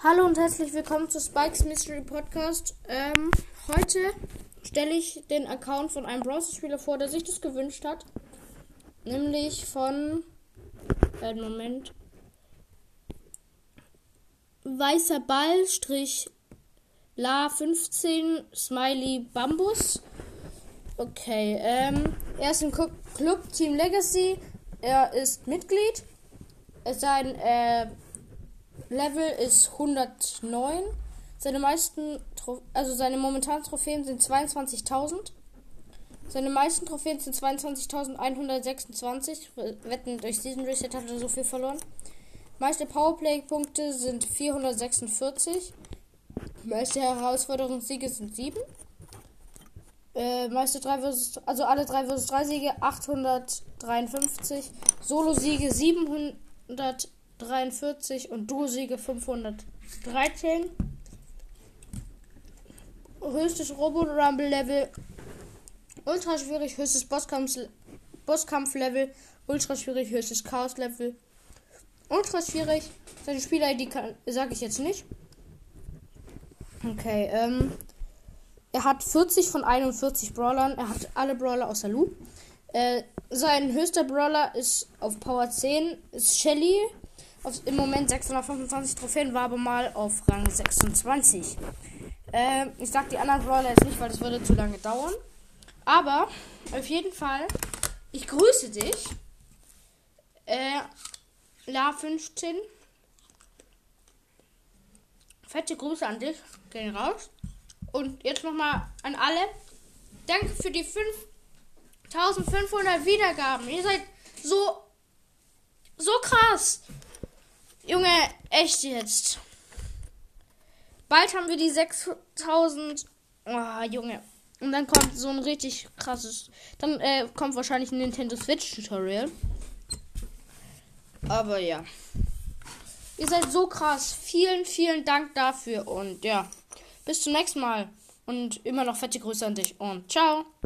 Hallo und herzlich willkommen zu Spikes Mystery Podcast. Ähm, heute stelle ich den Account von einem Browser-Spieler vor, der sich das gewünscht hat. Nämlich von. Einen Moment. Weißer Ball, Strich La 15, Smiley Bambus. Okay, ähm, er ist im Club Team Legacy. Er ist Mitglied. Sein, äh, Level ist 109. Seine meisten, Tro also seine momentanen Trophäen sind 22.000. Seine meisten Trophäen sind 22.126. Wetten, durch diesen Reset hat er so viel verloren. Meiste Powerplay-Punkte sind 446. Meiste Herausforderungssiege sind 7. Äh, meiste 3 versus, also alle 3 vs 3 Siege 853. Solo-Siege 700. 43 und Duo-Siege 513. Höchstes Robo-Rumble-Level. Ultra schwierig, höchstes Bosskampf-Level. Bosskampf ultra schwierig, höchstes Chaos-Level. Ultra schwierig. Seine Spieler-ID sage ich jetzt nicht. Okay, ähm. Er hat 40 von 41 Brawlern. Er hat alle Brawler außer Lu. Äh, sein höchster Brawler ist auf Power 10, ist Shelly auf, im Moment 625 Trophäen, war aber mal auf Rang 26. Äh, ich sag die anderen Brawler jetzt nicht, weil das würde zu lange dauern. Aber auf jeden Fall, ich grüße dich. Äh, La 15. Fette Grüße an dich. Gehen raus. Und jetzt nochmal an alle. Danke für die 5500 Wiedergaben. Ihr seid so, so krass. Junge, echt jetzt. Bald haben wir die 6000. Oh, Junge. Und dann kommt so ein richtig krasses. Dann äh, kommt wahrscheinlich ein Nintendo Switch Tutorial. Aber ja. Ihr seid so krass. Vielen, vielen Dank dafür. Und ja. Bis zum nächsten Mal. Und immer noch fette Grüße an dich. Und ciao.